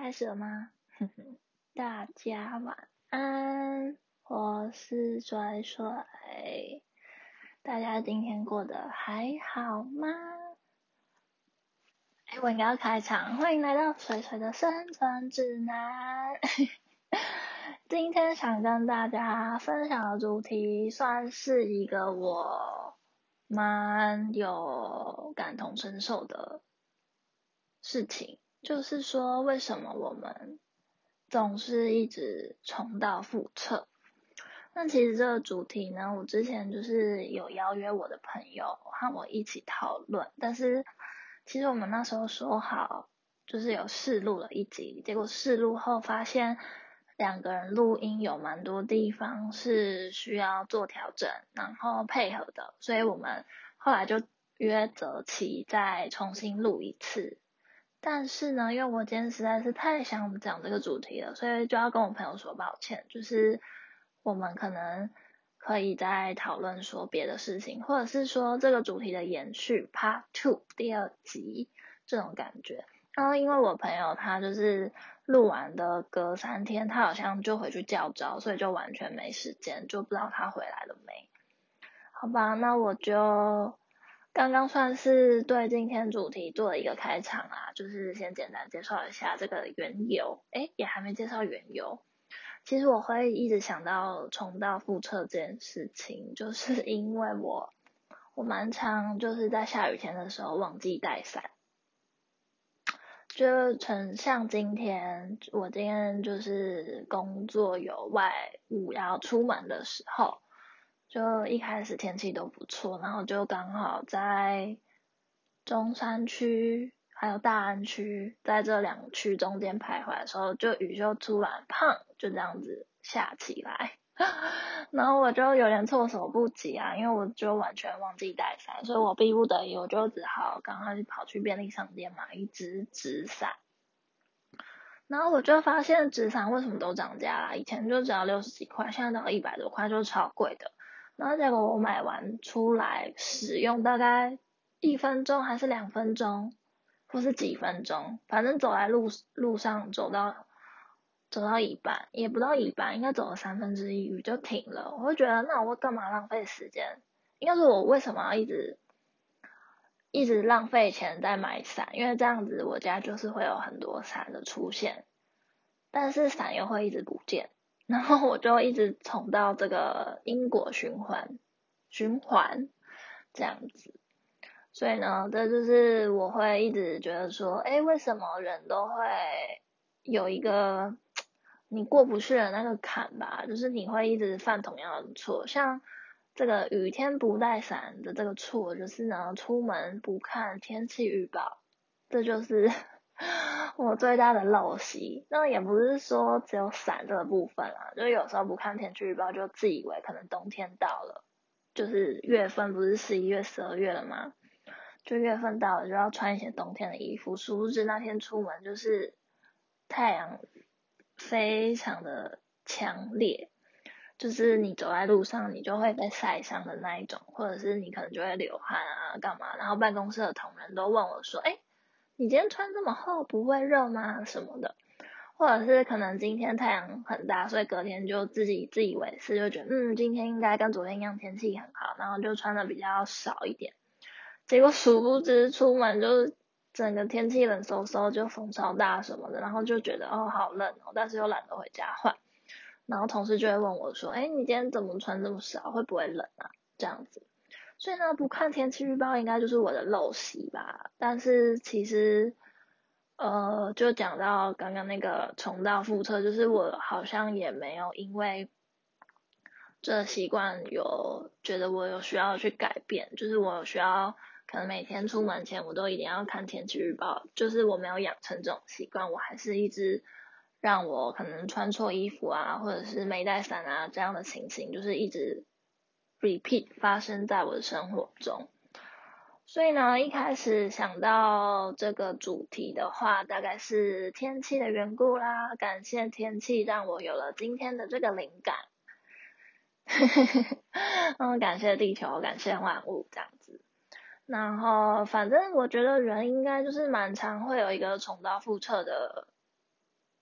开始了吗？大家晚安，我是拽拽，大家今天过得还好吗？哎，我应该要开场，欢迎来到水水的生存指南。今天想跟大家分享的主题，算是一个我蛮有感同身受的事情。就是说，为什么我们总是一直重蹈覆辙？那其实这个主题呢，我之前就是有邀约我的朋友和我一起讨论，但是其实我们那时候说好，就是有试录了一集，结果试录后发现两个人录音有蛮多地方是需要做调整，然后配合的，所以我们后来就约择期再重新录一次。但是呢，因为我今天实在是太想讲这个主题了，所以就要跟我朋友说抱歉。就是我们可能可以再讨论说别的事情，或者是说这个主题的延续 Part Two 第二集这种感觉。然后因为我朋友他就是录完的隔三天，他好像就回去教招，所以就完全没时间，就不知道他回来了没。好吧，那我就。刚刚算是对今天主题做了一个开场啊，就是先简单介绍一下这个缘由，诶，也还没介绍缘由。其实我会一直想到重蹈覆辙这件事情，就是因为我我蛮常就是在下雨天的时候忘记带伞，就成像今天我今天就是工作有外务要出门的时候。就一开始天气都不错，然后就刚好在中山区还有大安区在这两区中间徘徊的时候，就雨就突然砰就这样子下起来，然后我就有点措手不及啊，因为我就完全忘记带伞，所以我逼不得已我就只好赶快跑去便利商店买一支纸伞，然后我就发现纸伞为什么都涨价了，以前就只要六十几块，现在都要一百多块，就超贵的。然后结果我买完出来使用大概一分钟还是两分钟，或是几分钟，反正走在路路上走到走到一半，也不到一半，应该走了三分之一，雨就停了。我会觉得那我干嘛浪费时间？应该是我为什么要一直一直浪费钱在买伞？因为这样子我家就是会有很多伞的出现，但是伞又会一直不见。然后我就一直重到这个因果循环，循环这样子，所以呢，这就是我会一直觉得说，哎，为什么人都会有一个你过不去的那个坎吧？就是你会一直犯同样的错，像这个雨天不带伞的这个错，就是呢，出门不看天气预报，这就是。我最大的陋习，那也不是说只有伞这个部分啊，就有时候不看天气预报，就自以为可能冬天到了，就是月份不是十一月、十二月了吗？就月份到了就要穿一些冬天的衣服，殊不知那天出门就是太阳非常的强烈，就是你走在路上你就会被晒伤的那一种，或者是你可能就会流汗啊干嘛，然后办公室的同仁都问我说，哎。你今天穿这么厚不会热吗？什么的，或者是可能今天太阳很大，所以隔天就自己自以为是，就觉得嗯今天应该跟昨天一样天气很好，然后就穿的比较少一点。结果殊不知出门就整个天气冷飕飕，就风超大什么的，然后就觉得哦好冷哦，但是又懒得回家换。然后同事就会问我说，哎你今天怎么穿这么少？会不会冷啊？这样子。所以呢，不看天气预报应该就是我的陋习吧。但是其实，呃，就讲到刚刚那个重蹈覆辙，就是我好像也没有因为这习惯有觉得我有需要去改变，就是我有需要可能每天出门前我都一定要看天气预报，就是我没有养成这种习惯，我还是一直让我可能穿错衣服啊，或者是没带伞啊这样的情形，就是一直。Repeat 发生在我的生活中，所以呢，一开始想到这个主题的话，大概是天气的缘故啦。感谢天气让我有了今天的这个灵感，嗯，感谢地球，感谢万物这样子。然后，反正我觉得人应该就是蛮常会有一个重蹈覆辙的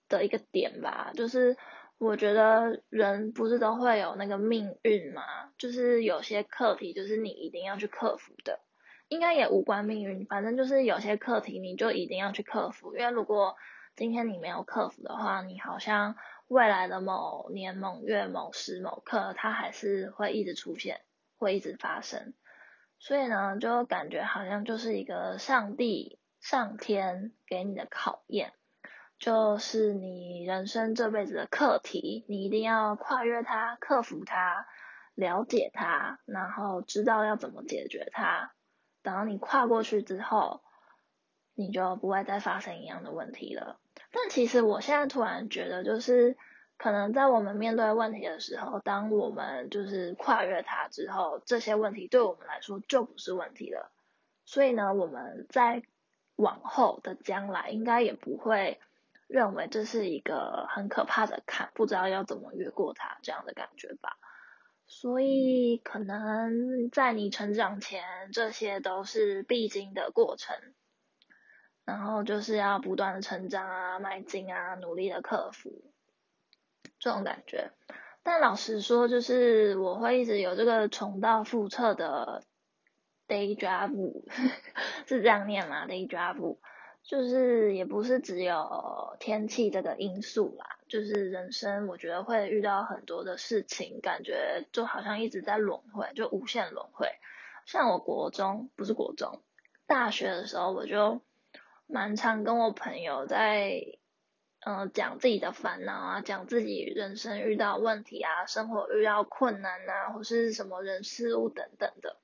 的一个点吧，就是我觉得人不是都会有那个命运嘛，就是有些课题就是你一定要去克服的，应该也无关命运，反正就是有些课题你就一定要去克服，因为如果今天你没有克服的话，你好像未来的某年某月某时某刻，它还是会一直出现，会一直发生，所以呢，就感觉好像就是一个上帝。上天给你的考验，就是你人生这辈子的课题，你一定要跨越它，克服它，了解它，然后知道要怎么解决它。等到你跨过去之后，你就不会再发生一样的问题了。但其实我现在突然觉得，就是可能在我们面对问题的时候，当我们就是跨越它之后，这些问题对我们来说就不是问题了。所以呢，我们在往后的将来应该也不会认为这是一个很可怕的坎，不知道要怎么越过它这样的感觉吧。所以可能在你成长前，这些都是必经的过程，然后就是要不断的成长啊、迈进啊、努力的克服这种感觉。但老实说，就是我会一直有这个重蹈覆辙的。Daydream 是这样念吗？Daydream 就是也不是只有天气这个因素啦，就是人生我觉得会遇到很多的事情，感觉就好像一直在轮回，就无限轮回。像我国中不是国中，大学的时候我就蛮常跟我朋友在嗯讲自己的烦恼啊，讲自己人生遇到问题啊，生活遇到困难啊，或是什么人事物等等的。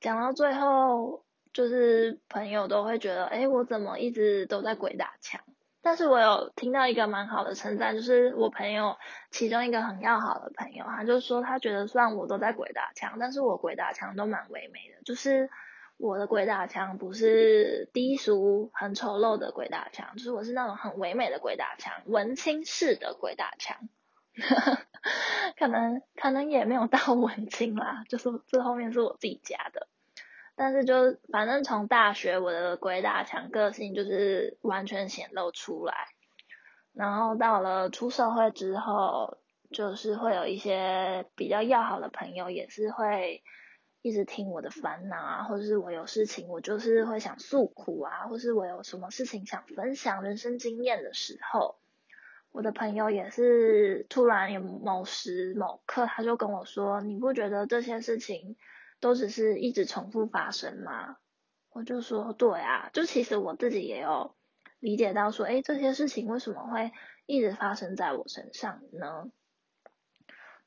讲到最后，就是朋友都会觉得，哎，我怎么一直都在鬼打墙？但是我有听到一个蛮好的称赞，就是我朋友其中一个很要好的朋友，他就说他觉得虽然我都在鬼打墙，但是我鬼打墙都蛮唯美的，就是我的鬼打墙不是低俗、很丑陋的鬼打墙，就是我是那种很唯美的鬼打墙，文青式的鬼打墙。可能可能也没有到文青啦，就是这后面是我自己加的，但是就反正从大学我的鬼打墙个性就是完全显露出来，然后到了出社会之后，就是会有一些比较要好的朋友，也是会一直听我的烦恼啊，或者是我有事情我就是会想诉苦啊，或是我有什么事情想分享人生经验的时候。我的朋友也是突然有某时某刻，他就跟我说：“你不觉得这些事情都只是一直重复发生吗？”我就说：“对啊，就其实我自己也有理解到说，哎，这些事情为什么会一直发生在我身上呢？”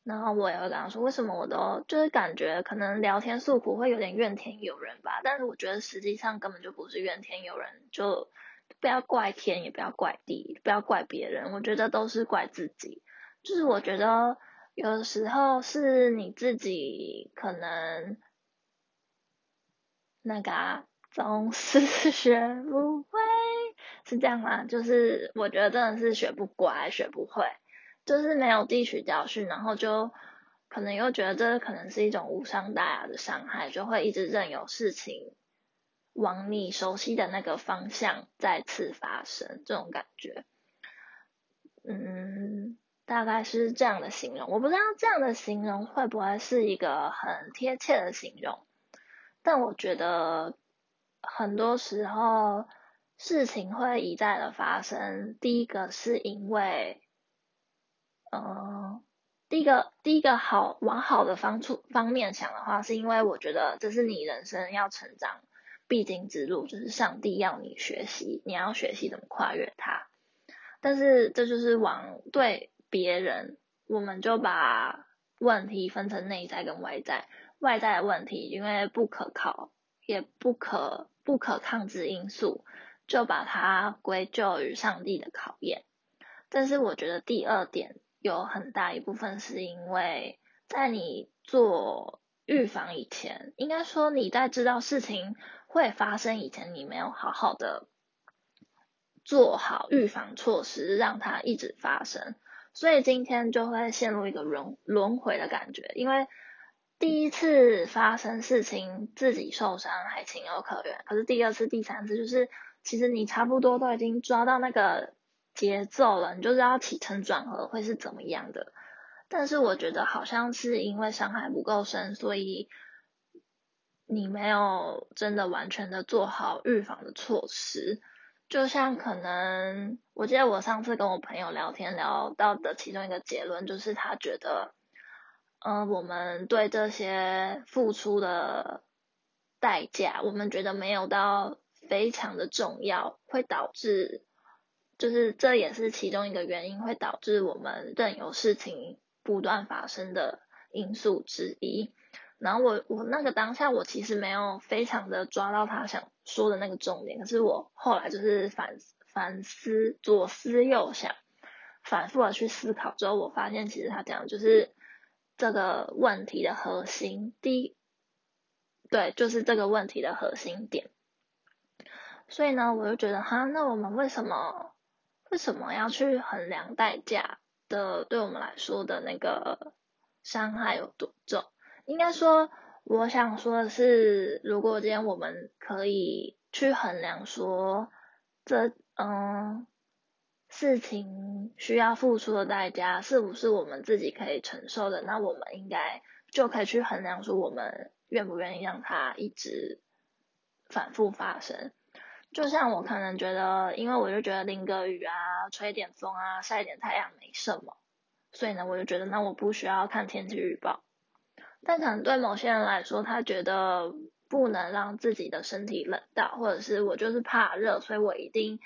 然后我也会跟他说：“为什么我都就是感觉可能聊天诉苦会有点怨天尤人吧？但是我觉得实际上根本就不是怨天尤人，就。”不要怪天，也不要怪地，不要怪别人，我觉得都是怪自己。就是我觉得有时候是你自己可能那个啊总是 学不会，是这样吗？就是我觉得真的是学不乖，学不会，就是没有汲取教训，然后就可能又觉得这可能是一种无伤大雅的伤害，就会一直任由事情。往你熟悉的那个方向再次发生，这种感觉，嗯，大概是这样的形容。我不知道这样的形容会不会是一个很贴切的形容，但我觉得很多时候事情会一再的发生。第一个是因为，嗯，第一个第一个好往好的方处方面想的话，是因为我觉得这是你人生要成长。必经之路就是上帝要你学习，你要学习怎么跨越它。但是这就是往对别人，我们就把问题分成内在跟外在。外在的问题因为不可靠，也不可不可抗之因素，就把它归咎于上帝的考验。但是我觉得第二点有很大一部分是因为在你做预防以前，应该说你在知道事情。会发生以前你没有好好的做好预防措施，让它一直发生，所以今天就会陷入一个轮轮回的感觉。因为第一次发生事情自己受伤还情有可原，可是第二次、第三次就是其实你差不多都已经抓到那个节奏了，你就知道起承转合会是怎么样的。但是我觉得好像是因为伤害不够深，所以你没有真的完全的做好预防的措施。就像可能，我记得我上次跟我朋友聊天聊到的其中一个结论，就是他觉得，嗯，我们对这些付出的代价，我们觉得没有到非常的重要，会导致，就是这也是其中一个原因，会导致我们任由事情不断发生的因素之一。然后我我那个当下我其实没有非常的抓到他想说的那个重点，可是我后来就是反反思左思右想，反复的去思考之后，我发现其实他讲的就是这个问题的核心，第一，对，就是这个问题的核心点。所以呢，我就觉得哈，那我们为什么为什么要去衡量代价的？对我们来说的那个伤害有多重？应该说，我想说的是，如果今天我们可以去衡量说，这嗯事情需要付出的代价是不是我们自己可以承受的，那我们应该就可以去衡量说，我们愿不愿意让它一直反复发生。就像我可能觉得，因为我就觉得淋个雨啊，吹点风啊，晒点太阳没什么，所以呢，我就觉得那我不需要看天气预报。但可能对某些人来说，他觉得不能让自己的身体冷到，或者是我就是怕热，所以我一定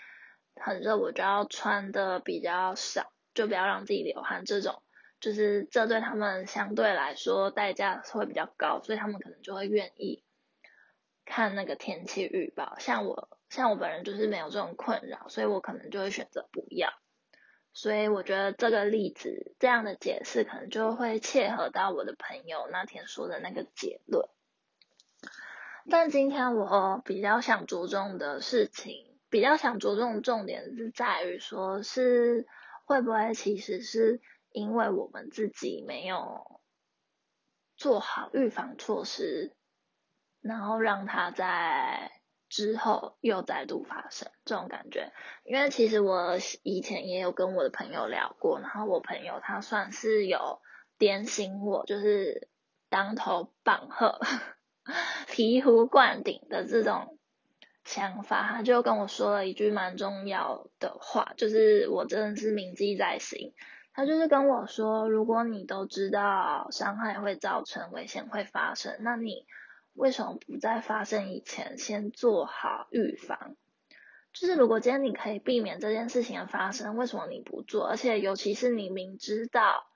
很热，我就要穿的比较少，就不要让自己流汗。这种就是这对他们相对来说代价会比较高，所以他们可能就会愿意看那个天气预报。像我，像我本人就是没有这种困扰，所以我可能就会选择不要。所以我觉得这个例子这样的解释可能就会切合到我的朋友那天说的那个结论。但今天我比较想着重的事情，比较想着重的重点是在于说，是会不会其实是因为我们自己没有做好预防措施，然后让他在。之后又再度发生这种感觉，因为其实我以前也有跟我的朋友聊过，然后我朋友他算是有点醒我，就是当头棒喝、醍醐灌顶的这种想法，他就跟我说了一句蛮重要的话，就是我真的是铭记在心。他就是跟我说，如果你都知道伤害会造成危险会发生，那你。为什么不在发生以前先做好预防？就是如果今天你可以避免这件事情的发生，为什么你不做？而且尤其是你明知道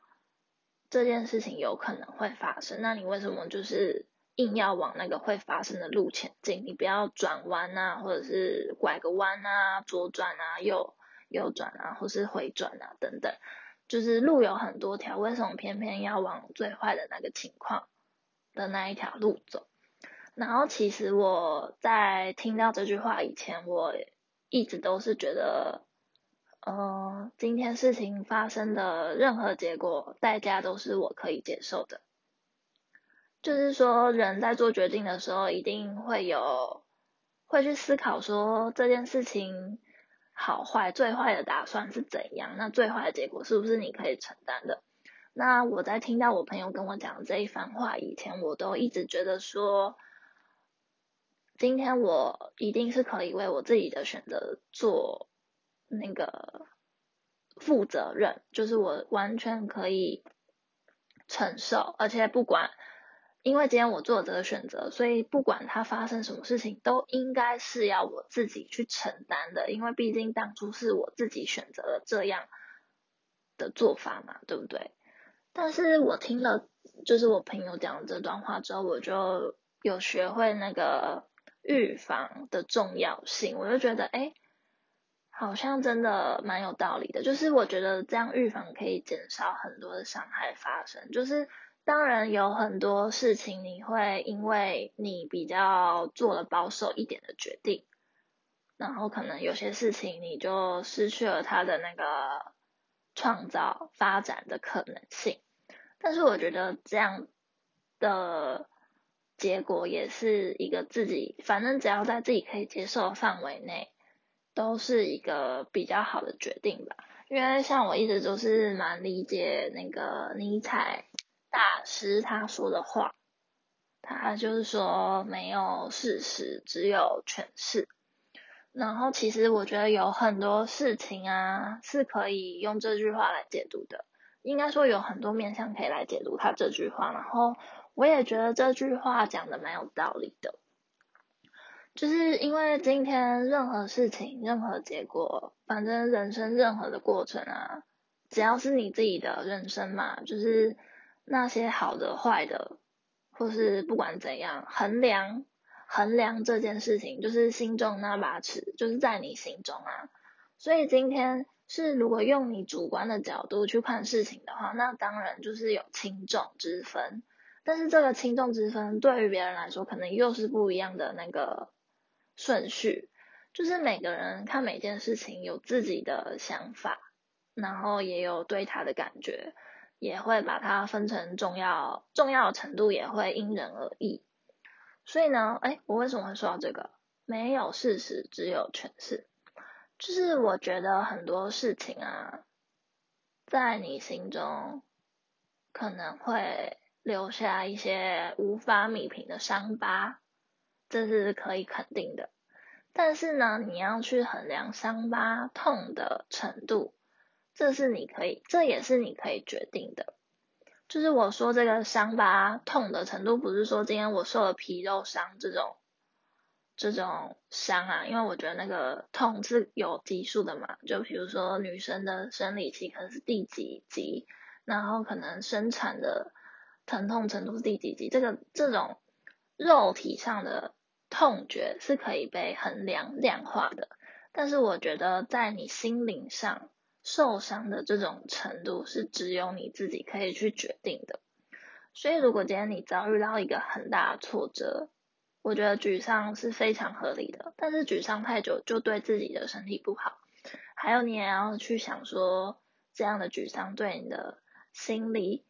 这件事情有可能会发生，那你为什么就是硬要往那个会发生的路前进？你不要转弯啊，或者是拐个弯啊，左转啊，右右转啊，或是回转啊等等，就是路有很多条，为什么偏偏要往最坏的那个情况的那一条路走？然后其实我在听到这句话以前，我一直都是觉得，呃，今天事情发生的任何结果，代价都是我可以接受的。就是说，人在做决定的时候，一定会有会去思考说这件事情好坏，最坏的打算是怎样，那最坏的结果是不是你可以承担的？那我在听到我朋友跟我讲这一番话以前，我都一直觉得说。今天我一定是可以为我自己的选择做那个负责任，就是我完全可以承受，而且不管，因为今天我做这个选择，所以不管它发生什么事情，都应该是要我自己去承担的，因为毕竟当初是我自己选择了这样的做法嘛，对不对？但是我听了就是我朋友讲这段话之后，我就有学会那个。预防的重要性，我就觉得，哎，好像真的蛮有道理的。就是我觉得这样预防可以减少很多的伤害发生。就是当然有很多事情你会因为你比较做了保守一点的决定，然后可能有些事情你就失去了它的那个创造发展的可能性。但是我觉得这样的。结果也是一个自己，反正只要在自己可以接受的范围内，都是一个比较好的决定吧。因为像我一直都是蛮理解那个尼采大师他说的话，他就是说没有事实，只有诠释。然后其实我觉得有很多事情啊是可以用这句话来解读的，应该说有很多面向可以来解读他这句话。然后我也觉得这句话讲的蛮有道理的，就是因为今天任何事情、任何结果，反正人生任何的过程啊，只要是你自己的人生嘛，就是那些好的、坏的，或是不管怎样衡量。衡量这件事情，就是心中那把尺，就是在你心中啊。所以今天是如果用你主观的角度去看事情的话，那当然就是有轻重之分。但是这个轻重之分对于别人来说，可能又是不一样的那个顺序。就是每个人看每件事情有自己的想法，然后也有对他的感觉，也会把它分成重要，重要程度也会因人而异。所以呢，哎，我为什么会说到这个？没有事实，只有诠释。就是我觉得很多事情啊，在你心中可能会留下一些无法弥平的伤疤，这是可以肯定的。但是呢，你要去衡量伤疤痛的程度，这是你可以，这也是你可以决定的。就是我说这个伤疤痛的程度，不是说今天我受了皮肉伤这种这种伤啊，因为我觉得那个痛是有级数的嘛。就比如说女生的生理期可能是第几级，然后可能生产的疼痛程度是第几级，这个这种肉体上的痛觉是可以被衡量量化的。但是我觉得在你心灵上。受伤的这种程度是只有你自己可以去决定的，所以如果今天你遭遇到一个很大的挫折，我觉得沮丧是非常合理的，但是沮丧太久就对自己的身体不好，还有你也要去想说这样的沮丧对你的心理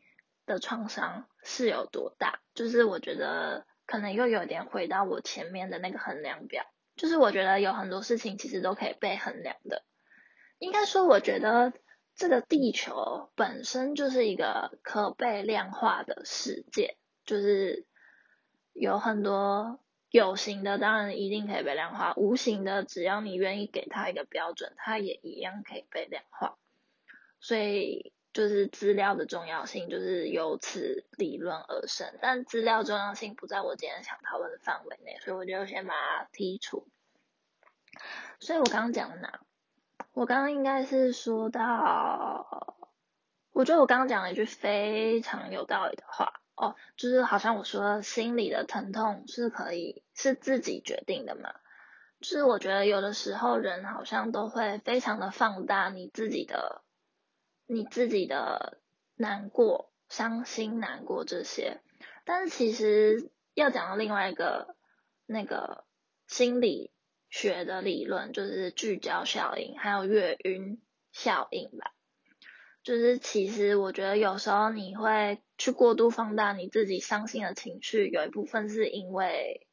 的创伤是有多大，就是我觉得可能又有点回到我前面的那个衡量表，就是我觉得有很多事情其实都可以被衡量的。应该说，我觉得这个地球本身就是一个可被量化的世界，就是有很多有形的，当然一定可以被量化；无形的，只要你愿意给它一个标准，它也一样可以被量化。所以，就是资料的重要性就是由此理论而生。但资料重要性不在我今天想讨论的范围内，所以我就先把它剔除。所以我刚刚讲的哪？我刚刚应该是说到，我觉得我刚刚讲了一句非常有道理的话哦，就是好像我说心里的疼痛是可以是自己决定的嘛，就是我觉得有的时候人好像都会非常的放大你自己的你自己的难过、伤心、难过这些，但是其实要讲到另外一个那个心理。学的理论就是聚焦效应，还有月晕效应吧。就是其实我觉得有时候你会去过度放大你自己伤心的情绪，有一部分是因为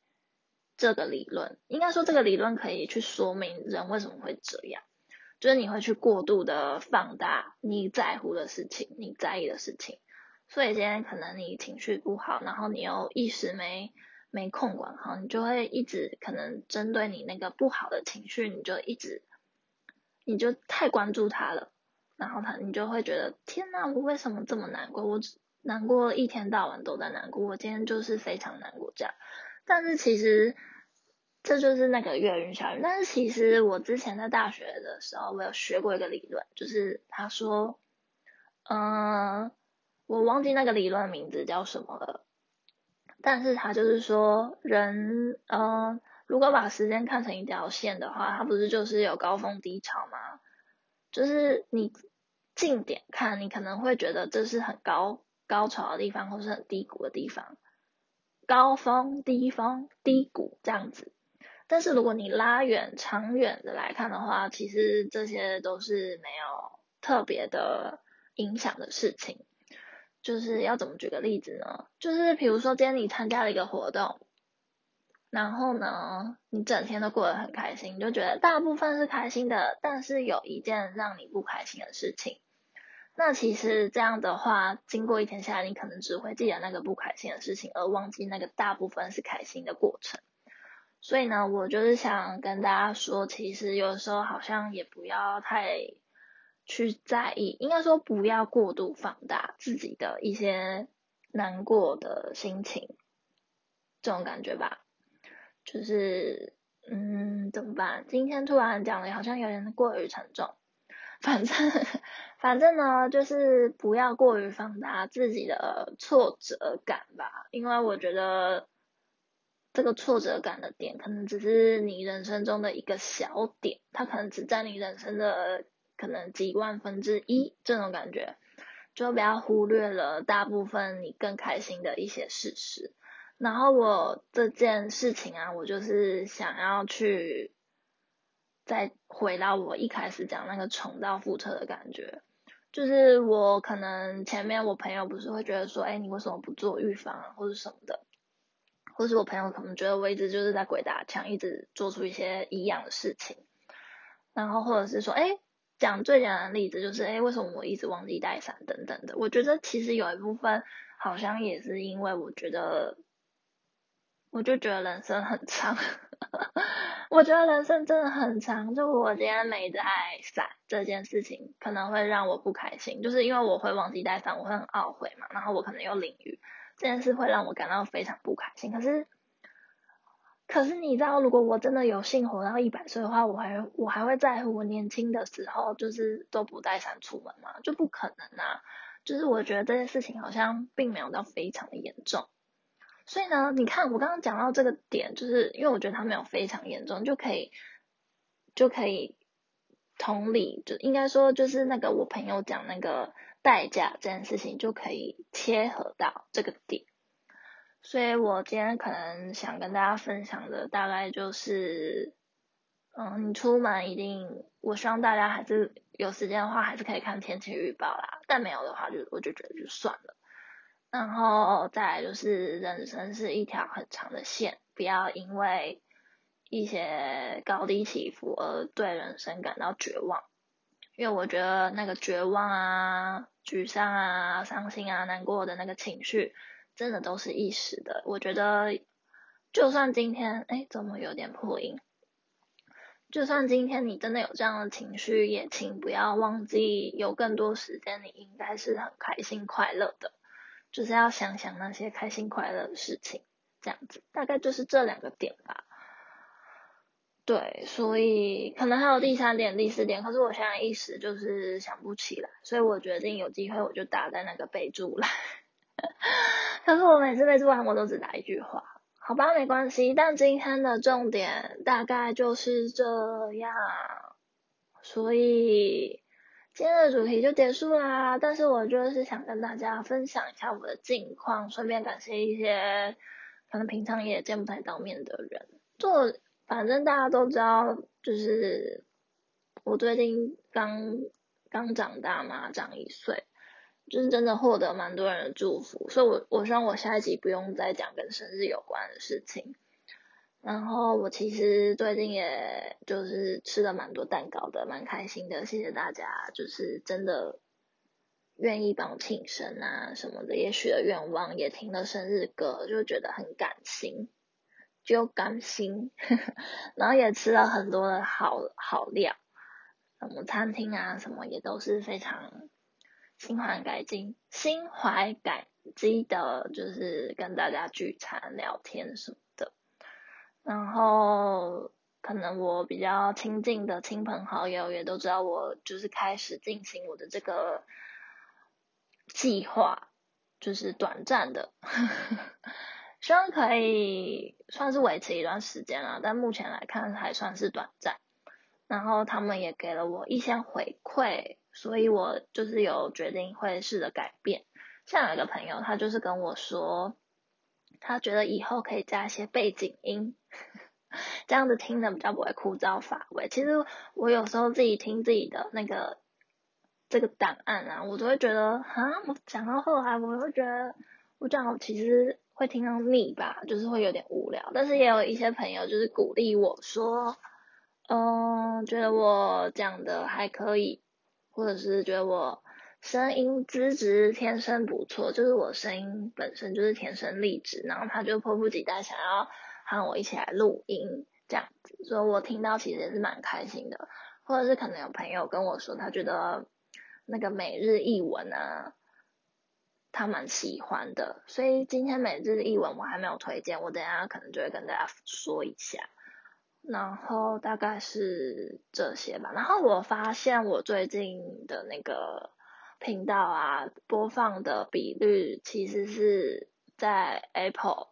这个理论。应该说这个理论可以去说明人为什么会这样，就是你会去过度的放大你在乎的事情，你在意的事情。所以今天可能你情绪不好，然后你又一时没。没空管好，你就会一直可能针对你那个不好的情绪，你就一直，你就太关注他了，然后他你就会觉得天呐，我为什么这么难过？我难过一天到晚都在难过，我今天就是非常难过这样。但是其实这就是那个月晕效应。但是其实我之前在大学的时候，我有学过一个理论，就是他说，嗯，我忘记那个理论名字叫什么了。但是他就是说，人，嗯，如果把时间看成一条线的话，它不是就是有高峰低潮吗？就是你近点看，你可能会觉得这是很高高潮的地方，或是很低谷的地方，高峰、低峰、低谷这样子。但是如果你拉远、长远的来看的话，其实这些都是没有特别的影响的事情。就是要怎么举个例子呢？就是比如说今天你参加了一个活动，然后呢，你整天都过得很开心，就觉得大部分是开心的，但是有一件让你不开心的事情。那其实这样的话，经过一天下来，你可能只会记得那个不开心的事情，而忘记那个大部分是开心的过程。所以呢，我就是想跟大家说，其实有时候好像也不要太去在意，应该说不要过度放大自己的一些难过的心情，这种感觉吧。就是，嗯，怎么办？今天突然讲的好像有点过于沉重。反正，反正呢，就是不要过于放大自己的挫折感吧，因为我觉得这个挫折感的点，可能只是你人生中的一个小点，它可能只占你人生的可能几万分之一这种感觉，就不要忽略了大部分你更开心的一些事实。然后我这件事情啊，我就是想要去。再回到我一开始讲那个重蹈覆辙的感觉，就是我可能前面我朋友不是会觉得说，哎，你为什么不做预防，或者什么的，或是我朋友可能觉得我一直就是在鬼打墙，一直做出一些一样的事情，然后或者是说，哎，讲最简单的例子就是，哎，为什么我一直忘记带伞等等的，我觉得其实有一部分好像也是因为我觉得，我就觉得人生很长。我觉得人生真的很长，就我今天没带伞这件事情，可能会让我不开心，就是因为我会忘记带伞，我会很懊悔嘛。然后我可能又淋雨，这件事会让我感到非常不开心。可是，可是你知道，如果我真的有幸活到一百岁的话，我还我还会在乎我年轻的时候就是都不带伞出门吗？就不可能啊！就是我觉得这件事情好像并没有到非常的严重。所以呢，你看我刚刚讲到这个点，就是因为我觉得它没有非常严重，就可以就可以同理，就应该说就是那个我朋友讲那个代价这件事情，就可以切合到这个点。所以我今天可能想跟大家分享的大概就是，嗯，你出门一定，我希望大家还是有时间的话，还是可以看天气预报啦。但没有的话，就我就觉得就算了。然后再来就是，人生是一条很长的线，不要因为一些高低起伏而对人生感到绝望。因为我觉得那个绝望啊、沮丧啊、伤心啊、难过的那个情绪，真的都是一时的。我觉得，就算今天，哎，怎么有点破音？就算今天你真的有这样的情绪，也请不要忘记，有更多时间，你应该是很开心快乐的。就是要想想那些开心快乐的事情，这样子大概就是这两个点吧。对，所以可能还有第三点、第四点，可是我现在一时就是想不起来，所以我决定有机会我就打在那个备注栏。可是我每次备注完我都只打一句话，好吧，没关系。但今天的重点大概就是这样，所以。今天的主题就结束啦，但是我就是想跟大家分享一下我的近况，顺便感谢一些可能平常也见不太到面的人。做反正大家都知道，就是我最近刚刚长大嘛，长一岁，就是真的获得蛮多人的祝福，所以我我希望我下一集不用再讲跟生日有关的事情。然后我其实最近也就是吃了蛮多蛋糕的，蛮开心的。谢谢大家，就是真的愿意帮我庆生啊什么的，也许了愿望，也听了生日歌，就觉得很感心，就甘心。然后也吃了很多的好好料，什么餐厅啊什么也都是非常心怀感激、心怀感激的，就是跟大家聚餐聊天什么的。然后，可能我比较亲近的亲朋好友也都知道，我就是开始进行我的这个计划，就是短暂的，希望可以算是维持一段时间了。但目前来看还算是短暂。然后他们也给了我一些回馈，所以我就是有决定会试着改变。像有一个朋友，他就是跟我说。他觉得以后可以加一些背景音，这样子听的比较不会枯燥乏味。其实我有时候自己听自己的那个这个档案啊，我都会觉得啊，我讲到后来，我会觉得我讲其实会听到腻吧，就是会有点无聊。但是也有一些朋友就是鼓励我说，嗯，觉得我讲的还可以，或者是觉得我声音资质天生不错，就是我声音本身就是天生丽质，然后他就迫不及待想要喊我一起来录音这样子，所以我听到其实也是蛮开心的。或者是可能有朋友跟我说，他觉得那个每日译文啊，他蛮喜欢的，所以今天每日译文我还没有推荐，我等下可能就会跟大家说一下。然后大概是这些吧。然后我发现我最近的那个频道啊，播放的比率其实是在 Apple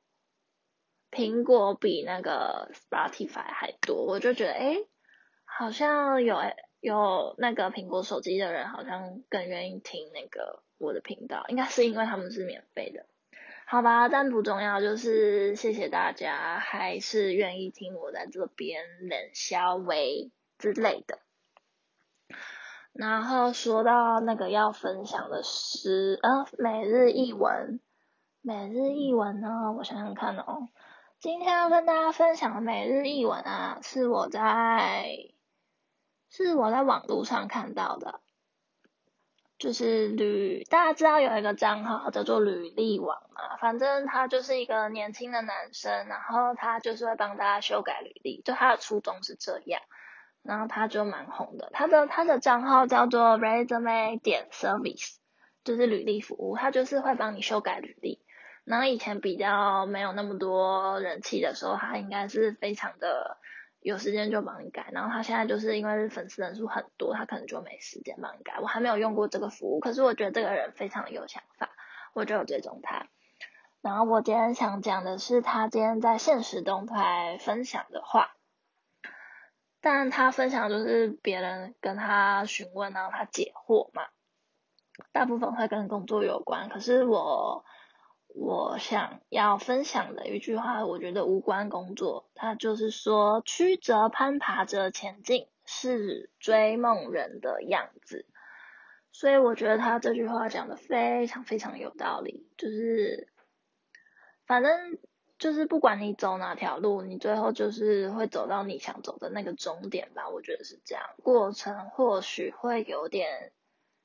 苹果比那个 Spotify 还多，我就觉得诶好像有有那个苹果手机的人，好像更愿意听那个我的频道，应该是因为他们是免费的，好吧？但不重要，就是谢谢大家，还是愿意听我在这边冷消微之类的。然后说到那个要分享的诗，呃，每日一文，每日一文呢，我想想看哦，今天要跟大家分享的每日一文啊，是我在。是我在网络上看到的，就是履，大家知道有一个账号叫做履历网嘛，反正他就是一个年轻的男生，然后他就是会帮大家修改履历，就他的初衷是这样，然后他就蛮红的，他的他的账号叫做 resume 点 service，就是履历服务，他就是会帮你修改履历，然后以前比较没有那么多人气的时候，他应该是非常的。有时间就帮你改，然后他现在就是因为粉丝人数很多，他可能就没时间帮你改。我还没有用过这个服务，可是我觉得这个人非常有想法，我就有追踪他。然后我今天想讲的是他今天在现实动态分享的话，但他分享就是别人跟他询问，然后他解惑嘛，大部分会跟工作有关，可是我。我想要分享的一句话，我觉得无关工作，它就是说曲折攀爬着前进是追梦人的样子，所以我觉得他这句话讲的非常非常有道理，就是反正就是不管你走哪条路，你最后就是会走到你想走的那个终点吧，我觉得是这样，过程或许会有点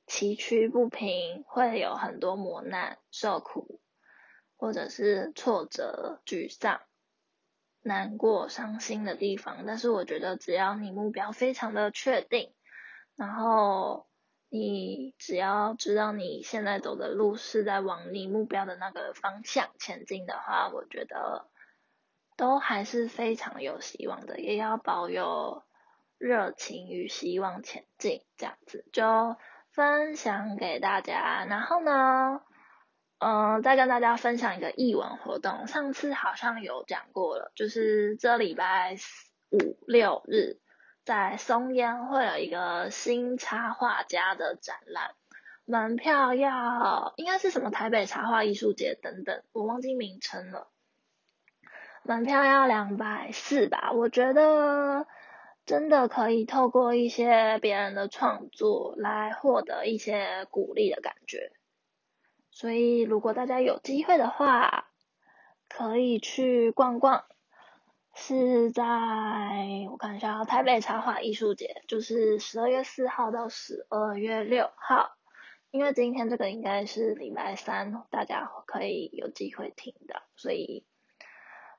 崎岖不平，会有很多磨难受苦。或者是挫折、沮丧、难过、伤心的地方，但是我觉得只要你目标非常的确定，然后你只要知道你现在走的路是在往你目标的那个方向前进的话，我觉得都还是非常有希望的，也要保有热情与希望前进，这样子就分享给大家。然后呢？嗯，再跟大家分享一个译文活动。上次好像有讲过了，就是这礼拜五六日在松烟会有一个新插画家的展览，门票要应该是什么台北插画艺术节等等，我忘记名称了。门票要两百四吧，我觉得真的可以透过一些别人的创作来获得一些鼓励的感觉。所以，如果大家有机会的话，可以去逛逛。是在我看一下，台北插画艺术节，就是十二月四号到十二月六号。因为今天这个应该是礼拜三，大家可以有机会听的，所以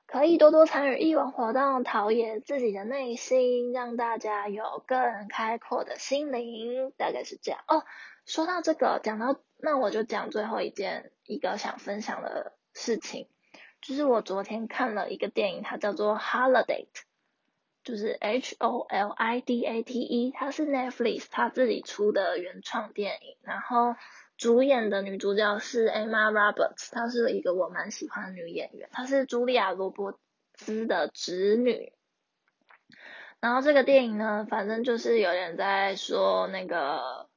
可以多多参与艺文活动，陶冶自己的内心，让大家有更开阔的心灵。大概是这样哦。说到这个，讲到。那我就讲最后一件一个想分享的事情，就是我昨天看了一个电影，它叫做《Holiday》，就是 H O L I D A T E，它是 Netflix 它自己出的原创电影，然后主演的女主角是 Emma Roberts，她是一个我蛮喜欢的女演员，她是茱莉亚罗伯兹的侄女。然后这个电影呢，反正就是有人在说那个。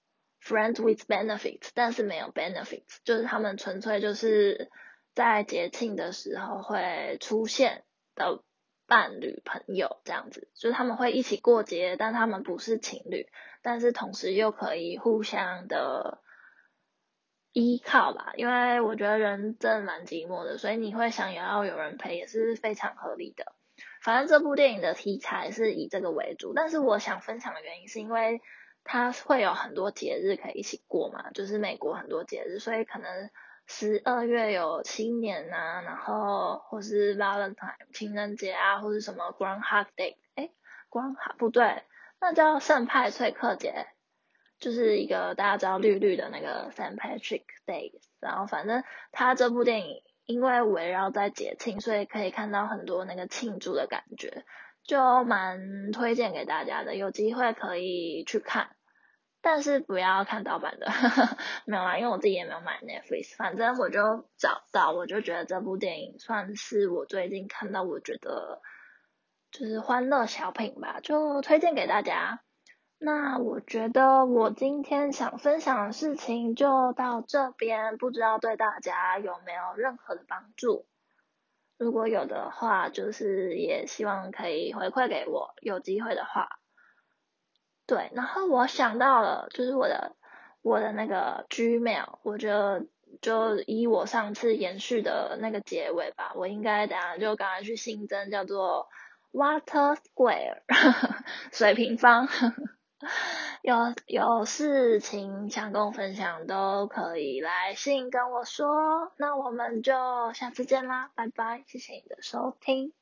Friends with benefits，但是没有 benefits，就是他们纯粹就是在节庆的时候会出现的伴侣朋友这样子，就是他们会一起过节，但他们不是情侣，但是同时又可以互相的依靠吧，因为我觉得人真的蛮寂寞的，所以你会想也要有人陪也是非常合理的。反正这部电影的题材是以这个为主，但是我想分享的原因是因为它会有很多节日可以一起过嘛，就是美国很多节日，所以可能十二月有新年啊，然后或是 Valentine 情人节啊，或是什么 Groundhog Day，哎，Groundhog 不对，那叫圣派翠克节，就是一个大家知道绿绿的那个 Saint Patrick Day，然后反正他这部电影。因为围绕在节庆，所以可以看到很多那个庆祝的感觉，就蛮推荐给大家的。有机会可以去看，但是不要看盗版的，没有啦，因为我自己也没有买 Netflix。反正我就找到，我就觉得这部电影算是我最近看到我觉得就是欢乐小品吧，就推荐给大家。那我觉得我今天想分享的事情就到这边，不知道对大家有没有任何的帮助？如果有的话，就是也希望可以回馈给我，有机会的话。对，然后我想到了，就是我的我的那个 Gmail，我就就以我上次延续的那个结尾吧，我应该等下就赶快去新增，叫做 Water Square 水平方。有有事情想跟我分享，都可以来信跟我说。那我们就下次见啦，拜拜，谢谢你的收听。